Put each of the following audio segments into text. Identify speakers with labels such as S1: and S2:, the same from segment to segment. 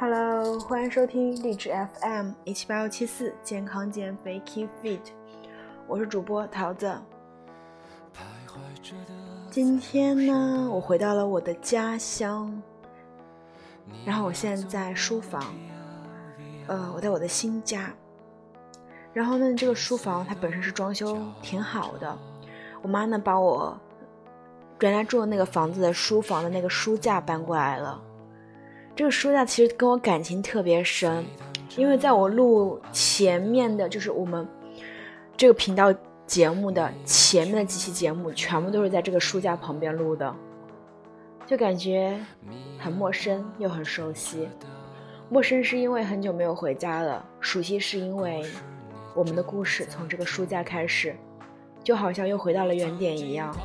S1: Hello，欢迎收听励志 FM 一七八幺七四健康减肥 Keep Fit，我是主播桃子。今天呢，我回到了我的家乡，然后我现在在书房，呃，我在我的新家。然后呢，这个书房它本身是装修挺好的，我妈呢把我原来住的那个房子的书房的那个书架搬过来了。这个书架其实跟我感情特别深，因为在我录前面的，就是我们这个频道节目的前面的几期节目，全部都是在这个书架旁边录的，就感觉很陌生又很熟悉。陌生是因为很久没有回家了，熟悉是因为。我们的故事从这个书架开始，就好像又回到了原点一样，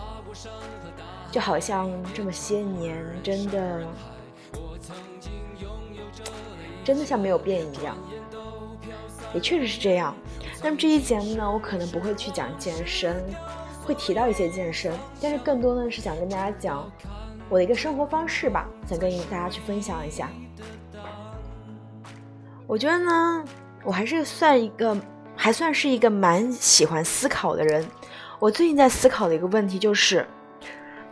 S1: 就好像这么些年真的，真的像没有变一样，也确实是这样。那么这一节目呢，我可能不会去讲健身，会提到一些健身，但是更多呢是想跟大家讲我的一个生活方式吧，想跟大家去分享一下。我觉得呢，我还是算一个。还算是一个蛮喜欢思考的人。我最近在思考的一个问题就是，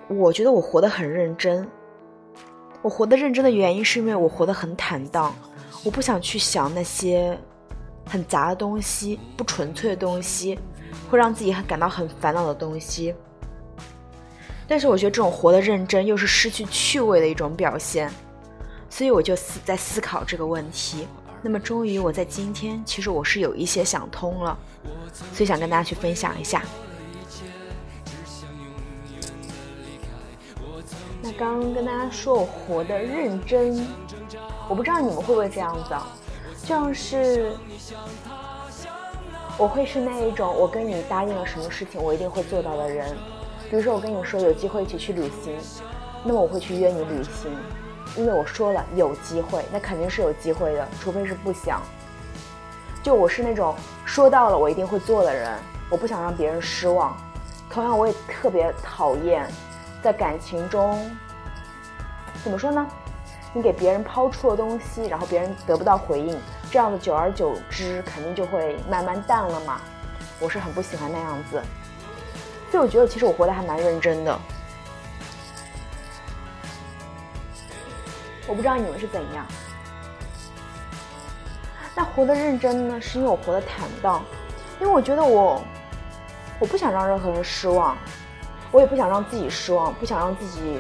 S1: 我觉得我活得很认真。我活得认真的原因是因为我活得很坦荡，我不想去想那些很杂的东西、不纯粹的东西，会让自己很感到很烦恼的东西。但是我觉得这种活得认真又是失去趣味的一种表现，所以我就思在思考这个问题。那么，终于我在今天，其实我是有一些想通了，所以想跟大家去分享一下。那刚刚跟大家说我活得认真，我不知道你们会不会这样子，就像是我会是那一种，我跟你答应了什么事情，我一定会做到的人。比如说，我跟你说有机会一起去旅行，那么我会去约你旅行。因为我说了有机会，那肯定是有机会的，除非是不想。就我是那种说到了我一定会做的人，我不想让别人失望。同样，我也特别讨厌在感情中，怎么说呢？你给别人抛出了东西，然后别人得不到回应，这样的久而久之肯定就会慢慢淡了嘛。我是很不喜欢那样子，所以我觉得其实我活得还蛮认真的。我不知道你们是怎样。那活得认真呢，是因为我活得坦荡，因为我觉得我，我不想让任何人失望，我也不想让自己失望，不想让自己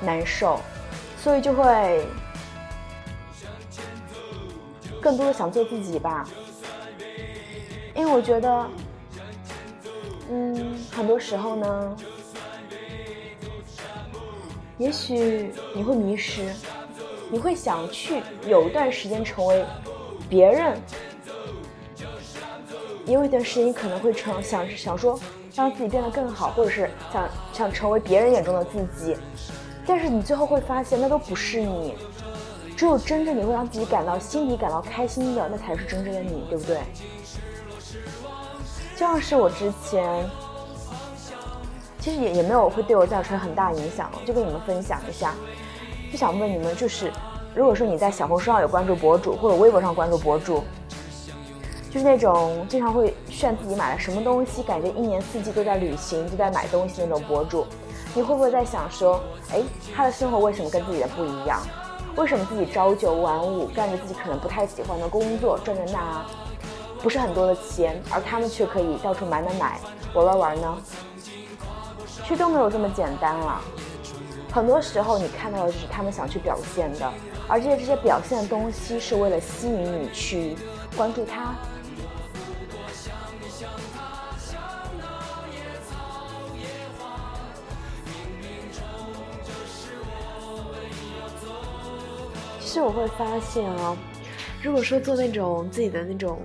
S1: 难受，所以就会更多的想做自己吧。因为我觉得，嗯，很多时候呢，也许你会迷失。你会想去有一段时间成为别人，也有一段时间你可能会成想想说让自己变得更好，或者是想想成为别人眼中的自己，但是你最后会发现那都不是你，只有真正你会让自己感到心底感到开心的，那才是真正的你，对不对？就像是我之前，其实也也没有会对我造成很大影响，就跟你们分享一下。就想问你们，就是如果说你在小红书上有关注博主，或者微博上关注博主，就是那种经常会炫自己买了什么东西，感觉一年四季都在旅行，都在买东西那种博主，你会不会在想说，哎，他的生活为什么跟自己的不一样？为什么自己朝九晚五，干着自己可能不太喜欢的工作，赚着那不是很多的钱，而他们却可以到处买买买，玩玩玩呢？其实都没有这么简单了。很多时候，你看到的就是他们想去表现的，而这些这些表现的东西是为了吸引你去关注他。其实我会发现啊，如果说做那种自己的那种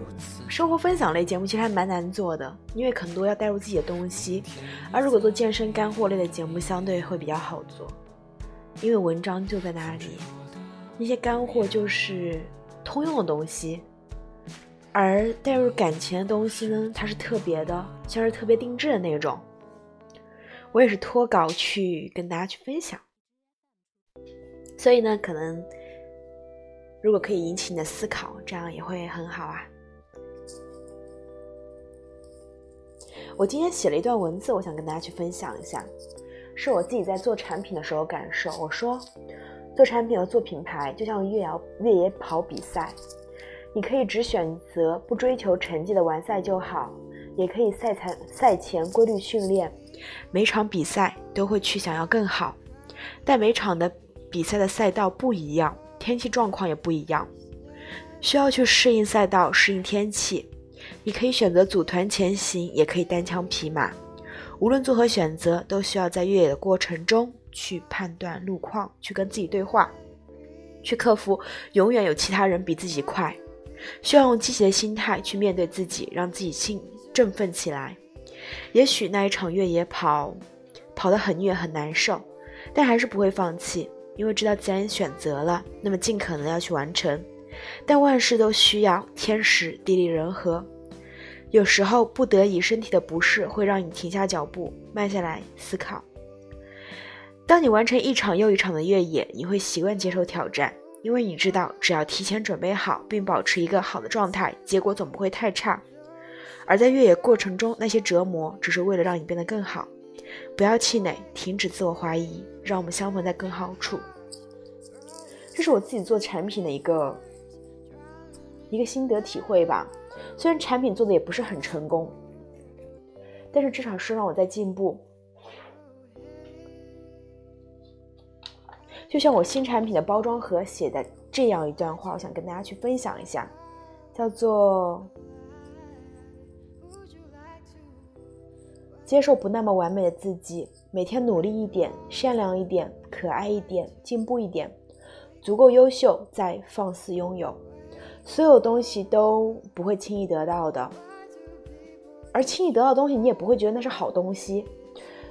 S1: 生活分享类节目，其实还蛮难做的，因为很多要带入自己的东西。而如果做健身干货类的节目，相对会比较好做。因为文章就在那里，那些干货就是通用的东西，而带入感情的东西呢，它是特别的，像是特别定制的那种。我也是脱稿去跟大家去分享，所以呢，可能如果可以引起你的思考，这样也会很好啊。我今天写了一段文字，我想跟大家去分享一下，是我自己在做产品的时候感受。我说，做产品和做品牌就像越野越野跑比赛，你可以只选择不追求成绩的完赛就好，也可以赛前赛前规律训练，每场比赛都会去想要更好，但每场的比赛的赛道不一样。天气状况也不一样，需要去适应赛道、适应天气。你可以选择组团前行，也可以单枪匹马。无论做何选择，都需要在越野的过程中去判断路况，去跟自己对话，去克服永远有其他人比自己快。需要用积极的心态去面对自己，让自己兴振奋起来。也许那一场越野跑跑得很虐很难受，但还是不会放弃。因为知道既然选择了，那么尽可能要去完成。但万事都需要天时地利人和，有时候不得已身体的不适会让你停下脚步，慢下来思考。当你完成一场又一场的越野，你会习惯接受挑战，因为你知道只要提前准备好，并保持一个好的状态，结果总不会太差。而在越野过程中，那些折磨只是为了让你变得更好。不要气馁，停止自我怀疑，让我们相逢在更好处。这是我自己做产品的一个一个心得体会吧。虽然产品做的也不是很成功，但是至少是让我在进步。就像我新产品的包装盒写的这样一段话，我想跟大家去分享一下，叫做。接受不那么完美的自己，每天努力一点，善良一点，可爱一点，进步一点，足够优秀，再放肆拥有。所有东西都不会轻易得到的，而轻易得到的东西，你也不会觉得那是好东西。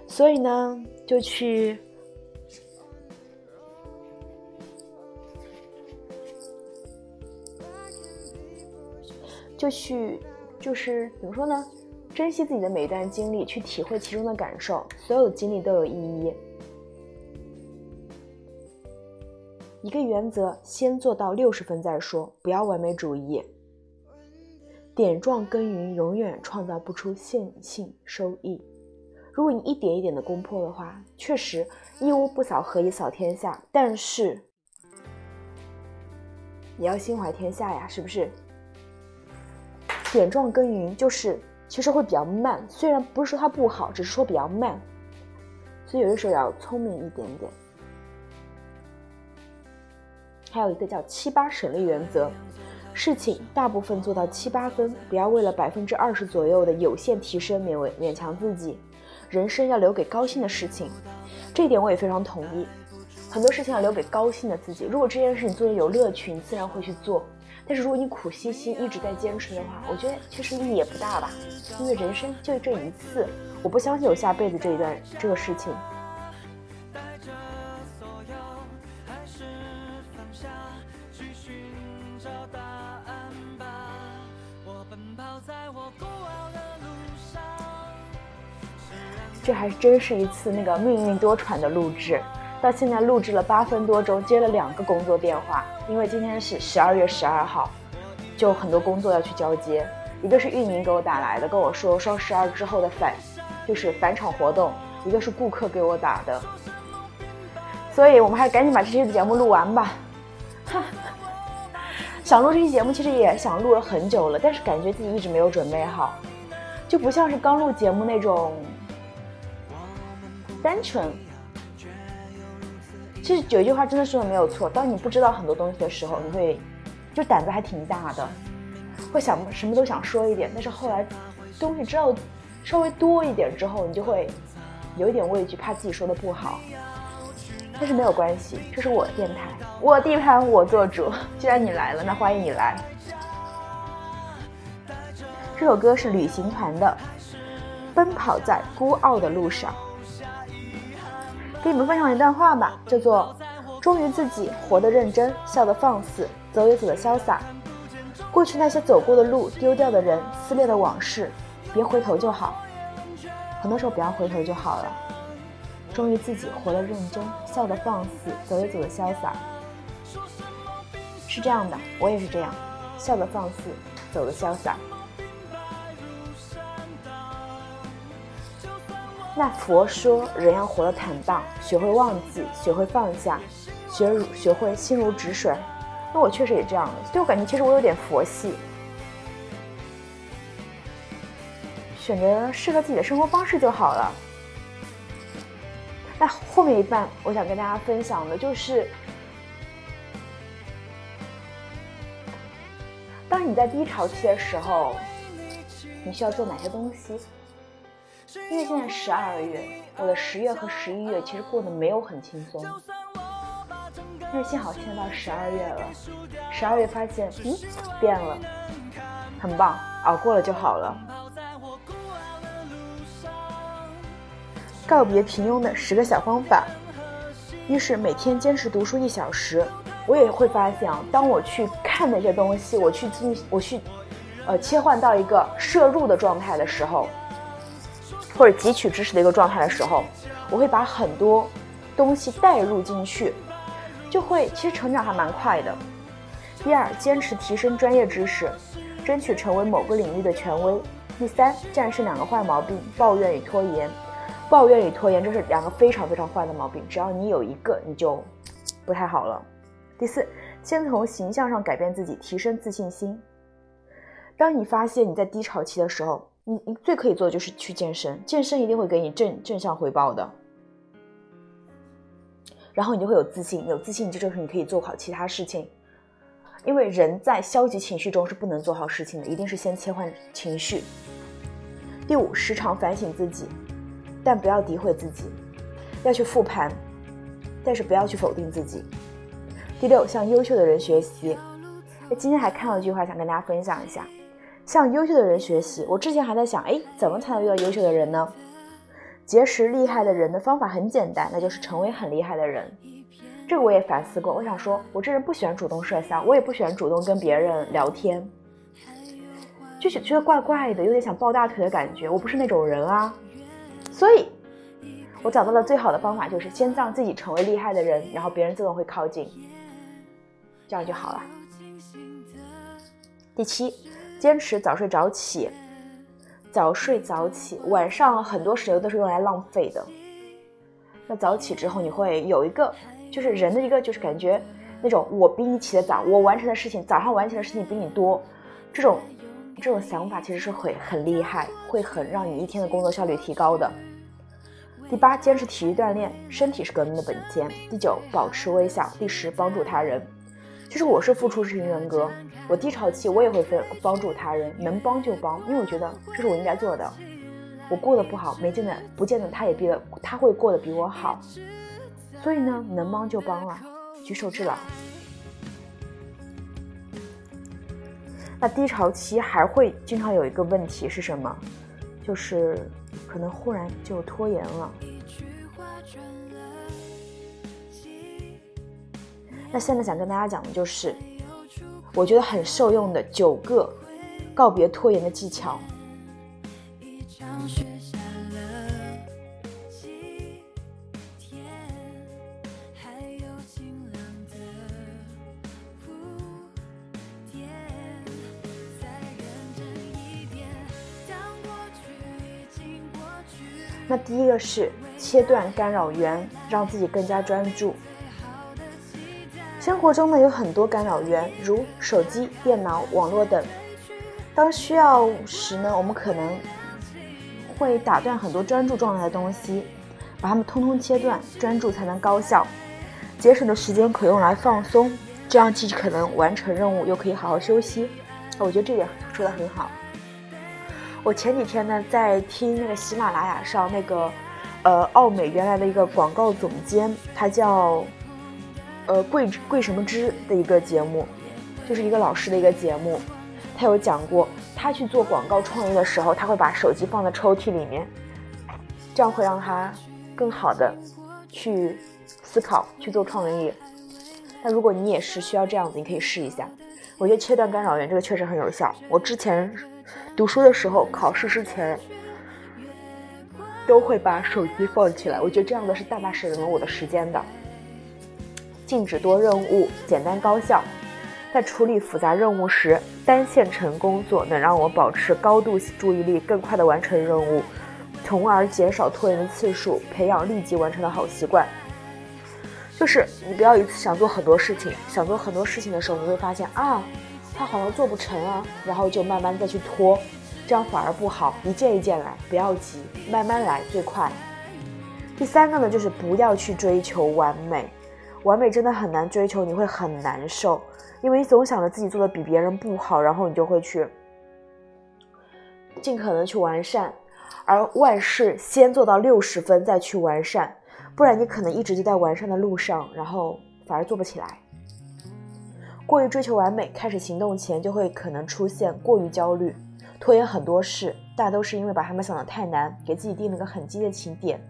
S1: 所以呢，就去，就去，就是怎么说呢？珍惜自己的每一段经历，去体会其中的感受。所有的经历都有意义。一个原则：先做到六十分再说，不要完美主义。点状耕耘永远创造不出线性收益。如果你一点一点的攻破的话，确实一屋不扫何以扫天下？但是也要心怀天下呀，是不是？点状耕耘就是。其实会比较慢，虽然不是说它不好，只是说比较慢，所以有的时候要聪明一点点。还有一个叫七八省力原则，事情大部分做到七八分，不要为了百分之二十左右的有限提升勉为勉强自己。人生要留给高兴的事情，这一点我也非常同意。很多事情要留给高兴的自己，如果这件事情做的有乐趣，你自然会去做。但是如果你苦兮兮一直在坚持的话，我觉得其实意义也不大吧，因为人生就这一次，我不相信有下辈子这一段这个事情。这还真是一次那个命运多舛的录制。到现在录制了八分多钟，接了两个工作电话，因为今天是十二月十二号，就很多工作要去交接。一个是运营给我打来的，跟我说双十二之后的返，就是返场活动；一个是顾客给我打的，所以我们还是赶紧把这期节目录完吧。哈，想录这期节目，其实也想录了很久了，但是感觉自己一直没有准备好，就不像是刚录节目那种单纯。其实有一句话真的说的没有错，当你不知道很多东西的时候，你会就胆子还挺大的，会想什么都想说一点。但是后来东西知道稍微多一点之后，你就会有一点畏惧，怕自己说的不好。但是没有关系，这是我的电台，我地盘我做主。既然你来了，那欢迎你来。这首歌是旅行团的《奔跑在孤傲的路上》。给你们分享一段话吧，叫做“忠于自己，活得认真，笑得放肆，走也走得潇洒。过去那些走过的路，丢掉的人，撕裂的往事，别回头就好。很多时候不要回头就好了。忠于自己，活得认真，笑得放肆，走也走得潇洒。是这样的，我也是这样，笑得放肆，走得潇洒。那佛说，人要活得坦荡，学会忘记，学会放下，学学会心如止水。那我确实也这样的，所以我感觉其实我有点佛系，选择适合自己的生活方式就好了。那后面一半，我想跟大家分享的就是，当你在低潮期的时候，你需要做哪些东西？因为现在十二月，我的十月和十一月其实过得没有很轻松，但是幸好现在到十二月了，十二月发现，嗯，变了，很棒，熬过了就好了。告别平庸的十个小方法，一是每天坚持读书一小时。我也会发现啊，当我去看那些东西，我去进，我去，呃，切换到一个摄入的状态的时候。或者汲取知识的一个状态的时候，我会把很多东西带入进去，就会其实成长还蛮快的。第二，坚持提升专业知识，争取成为某个领域的权威。第三，战胜两个坏毛病：抱怨与拖延。抱怨与拖延这是两个非常非常坏的毛病，只要你有一个，你就不太好了。第四，先从形象上改变自己，提升自信心。当你发现你在低潮期的时候，你你最可以做的就是去健身，健身一定会给你正正向回报的，然后你就会有自信，有自信这就是你可以做好其他事情，因为人在消极情绪中是不能做好事情的，一定是先切换情绪。第五，时常反省自己，但不要诋毁自己，要去复盘，但是不要去否定自己。第六，向优秀的人学习。哎，今天还看到一句话，想跟大家分享一下。向优秀的人学习。我之前还在想，哎，怎么才能遇到优秀的人呢？结识厉害的人的方法很简单，那就是成为很厉害的人。这个我也反思过。我想说，我这人不喜欢主动社交，我也不喜欢主动跟别人聊天，就是觉得怪怪的，有点想抱大腿的感觉。我不是那种人啊。所以，我找到了最好的方法，就是先让自己成为厉害的人，然后别人自动会靠近，这样就好了。第七。坚持早睡早起，早睡早起，晚上很多时候都是用来浪费的。那早起之后，你会有一个，就是人的一个，就是感觉那种我比你起的早，我完成的事情，早上完成的事情比你多，这种这种想法其实是会很厉害，会很让你一天的工作效率提高的。第八，坚持体育锻炼，身体是革命的本钱。第九，保持微笑。第十，帮助他人。其实我是付出型人格，我低潮期我也会分帮助他人，能帮就帮，因为我觉得这是我应该做的。我过得不好，没见得不见得他也比他会过得比我好，所以呢，能帮就帮了，举手之劳。那低潮期还会经常有一个问题是什么？就是可能忽然就拖延了。那现在想跟大家讲的就是，我觉得很受用的九个告别拖延的技巧。那第一个是切断干扰源，让自己更加专注。生活中呢有很多干扰源，如手机、电脑、网络等。当需要时呢，我们可能会打断很多专注状态的东西，把它们通通切断，专注才能高效。节省的时间可用来放松，这样既可能完成任务，又可以好好休息。我觉得这点说的很好。我前几天呢在听那个喜马拉雅上那个，呃，奥美原来的一个广告总监，他叫。呃，贵贵什么之的一个节目，就是一个老师的一个节目，他有讲过，他去做广告创意的时候，他会把手机放在抽屉里面，这样会让他更好的去思考，去做创意。那如果你也是需要这样子，你可以试一下。我觉得切断干扰源这个确实很有效。我之前读书的时候，考试之前都会把手机放起来，我觉得这样的是大大省了我的时间的。禁止多任务，简单高效。在处理复杂任务时，单线程工作能让我保持高度注意力，更快地完成任务，从而减少拖延的次数，培养立即完成的好习惯。就是你不要一次想做很多事情，想做很多事情的时候，你会发现啊，它好像做不成啊，然后就慢慢再去拖，这样反而不好。一件一件来，不要急，慢慢来最快。第三个呢，就是不要去追求完美，完美真的很难追求，你会很难受，因为你总想着自己做的比别人不好，然后你就会去尽可能去完善，而万事先做到六十分再去完善，不然你可能一直就在完善的路上，然后反而做不起来。过于追求完美，开始行动前就会可能出现过于焦虑，拖延很多事，大都是因为把他们想得太难，给自己定了个很低的起点。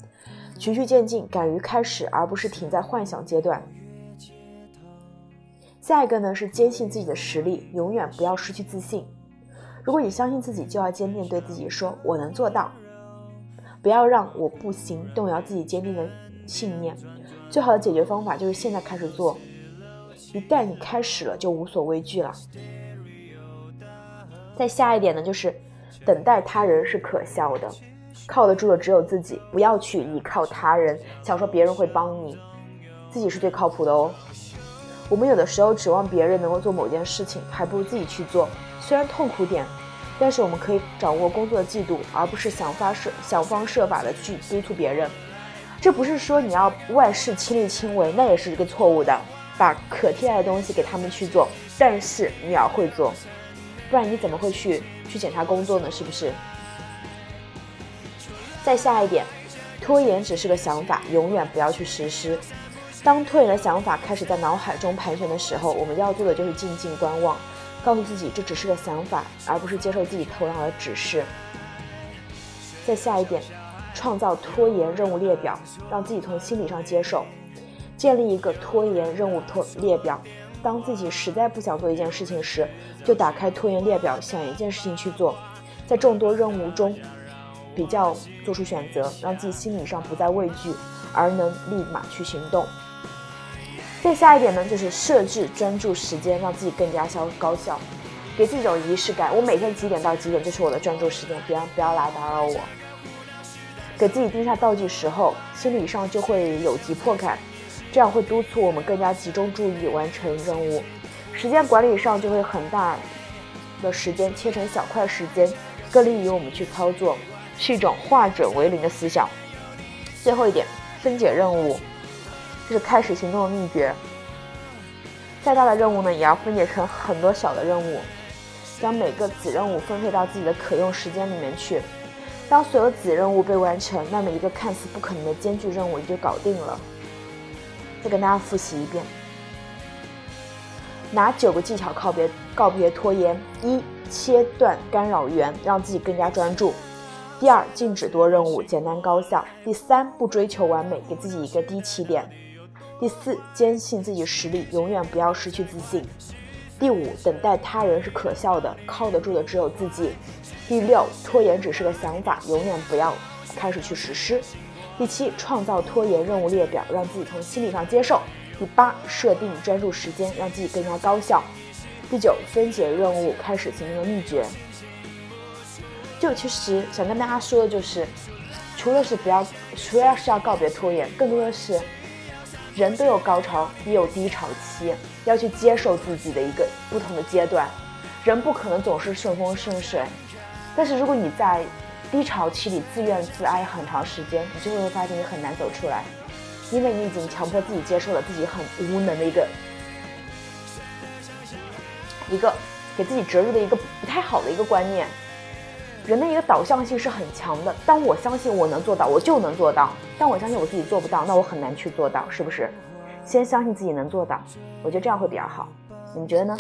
S1: 循序渐进，敢于开始，而不是停在幻想阶段。下一个呢是坚信自己的实力，永远不要失去自信。如果你相信自己，就要坚定对自己说：“我能做到。”不要让我不行动摇自己坚定的信念。最好的解决方法就是现在开始做。一旦你开始了，就无所畏惧了。再下一点呢，就是等待他人是可笑的。靠得住的只有自己，不要去依靠他人，想说别人会帮你，自己是最靠谱的哦。我们有的时候指望别人能够做某件事情，还不如自己去做。虽然痛苦点，但是我们可以掌握工作的进度，而不是想方设想方设法的去督促别人。这不是说你要万事亲力亲为，那也是一个错误的。把可替代的东西给他们去做，但是你要会做，不然你怎么会去去检查工作呢？是不是？再下一点，拖延只是个想法，永远不要去实施。当拖延的想法开始在脑海中盘旋的时候，我们要做的就是静静观望，告诉自己这只是个想法，而不是接受自己头脑的指示。再下一点，创造拖延任务列表，让自己从心理上接受，建立一个拖延任务拖列表。当自己实在不想做一件事情时，就打开拖延列表，想一件事情去做，在众多任务中。比较做出选择，让自己心理上不再畏惧，而能立马去行动。再下一点呢，就是设置专注时间，让自己更加效高效，给自己一种仪式感。我每天几点到几点就是我的专注时间，别不要来打扰我。给自己定下倒计时后，心理上就会有急迫感，这样会督促我们更加集中注意完成任务。时间管理上就会很大的时间切成小块时间，更利于我们去操作。是一种化整为零的思想。最后一点，分解任务，这是开始行动的秘诀。再大的任务呢，也要分解成很多小的任务，将每个子任务分配到自己的可用时间里面去。当所有子任务被完成，那么一个看似不可能的艰巨任务也就搞定了。再跟大家复习一遍：哪九个技巧告别告别拖延？一、切断干扰源，让自己更加专注。第二，禁止多任务，简单高效。第三，不追求完美，给自己一个低起点。第四，坚信自己实力，永远不要失去自信。第五，等待他人是可笑的，靠得住的只有自己。第六，拖延只是个想法，永远不要开始去实施。第七，创造拖延任务列表，让自己从心理上接受。第八，设定专注时间，让自己更加高效。第九，分解任务，开始行动的秘诀。就其实想跟大家说的就是，除了是不要，除了是要告别拖延，更多的是，人都有高潮，也有低潮期，要去接受自己的一个不同的阶段。人不可能总是顺风顺水，但是如果你在低潮期里自怨自哀很长时间，你就会发现你很难走出来，因为你已经强迫自己接受了自己很无能的一个一个给自己植入的一个不太好的一个观念。人的一个导向性是很强的。当我相信我能做到，我就能做到；当我相信我自己做不到，那我很难去做到，是不是？先相信自己能做到，我觉得这样会比较好。你们觉得呢？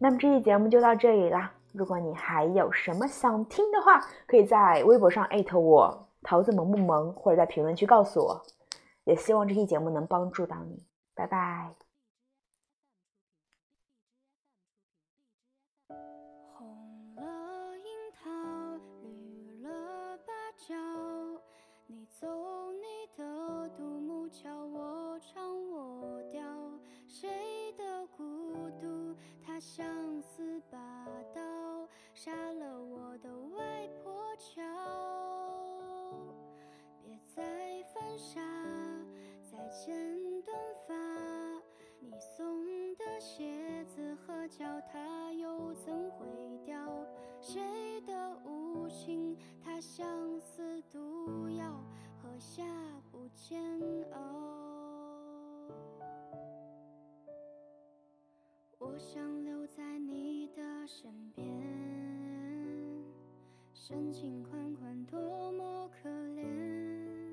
S1: 那么这期节目就到这里啦。如果你还有什么想听的话，可以在微博上艾特我桃子萌不萌，或者在评论区告诉我。也希望这期节目能帮助到你。拜拜。走你的独木桥我唱我
S2: 调。谁深情款款。